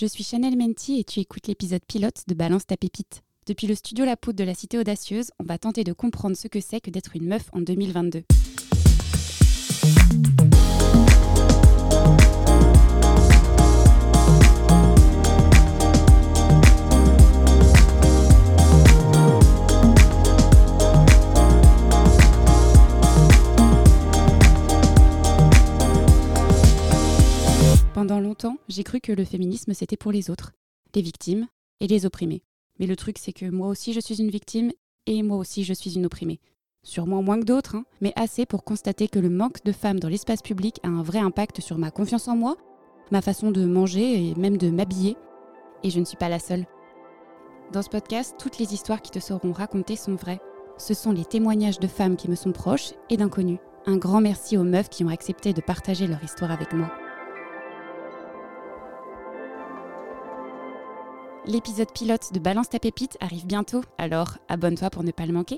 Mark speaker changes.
Speaker 1: Je suis Chanel Menti et tu écoutes l'épisode pilote de Balance ta pépite. Depuis le studio La Poudre de la Cité Audacieuse, on va tenter de comprendre ce que c'est que d'être une meuf en 2022. Pendant longtemps, j'ai cru que le féminisme c'était pour les autres, les victimes et les opprimés. Mais le truc c'est que moi aussi je suis une victime et moi aussi je suis une opprimée. Sûrement moins que d'autres, hein, mais assez pour constater que le manque de femmes dans l'espace public a un vrai impact sur ma confiance en moi, ma façon de manger et même de m'habiller. Et je ne suis pas la seule. Dans ce podcast, toutes les histoires qui te seront racontées sont vraies. Ce sont les témoignages de femmes qui me sont proches et d'inconnus. Un grand merci aux meufs qui ont accepté de partager leur histoire avec moi. L'épisode pilote de Balance ta pépite arrive bientôt, alors abonne-toi pour ne pas le manquer.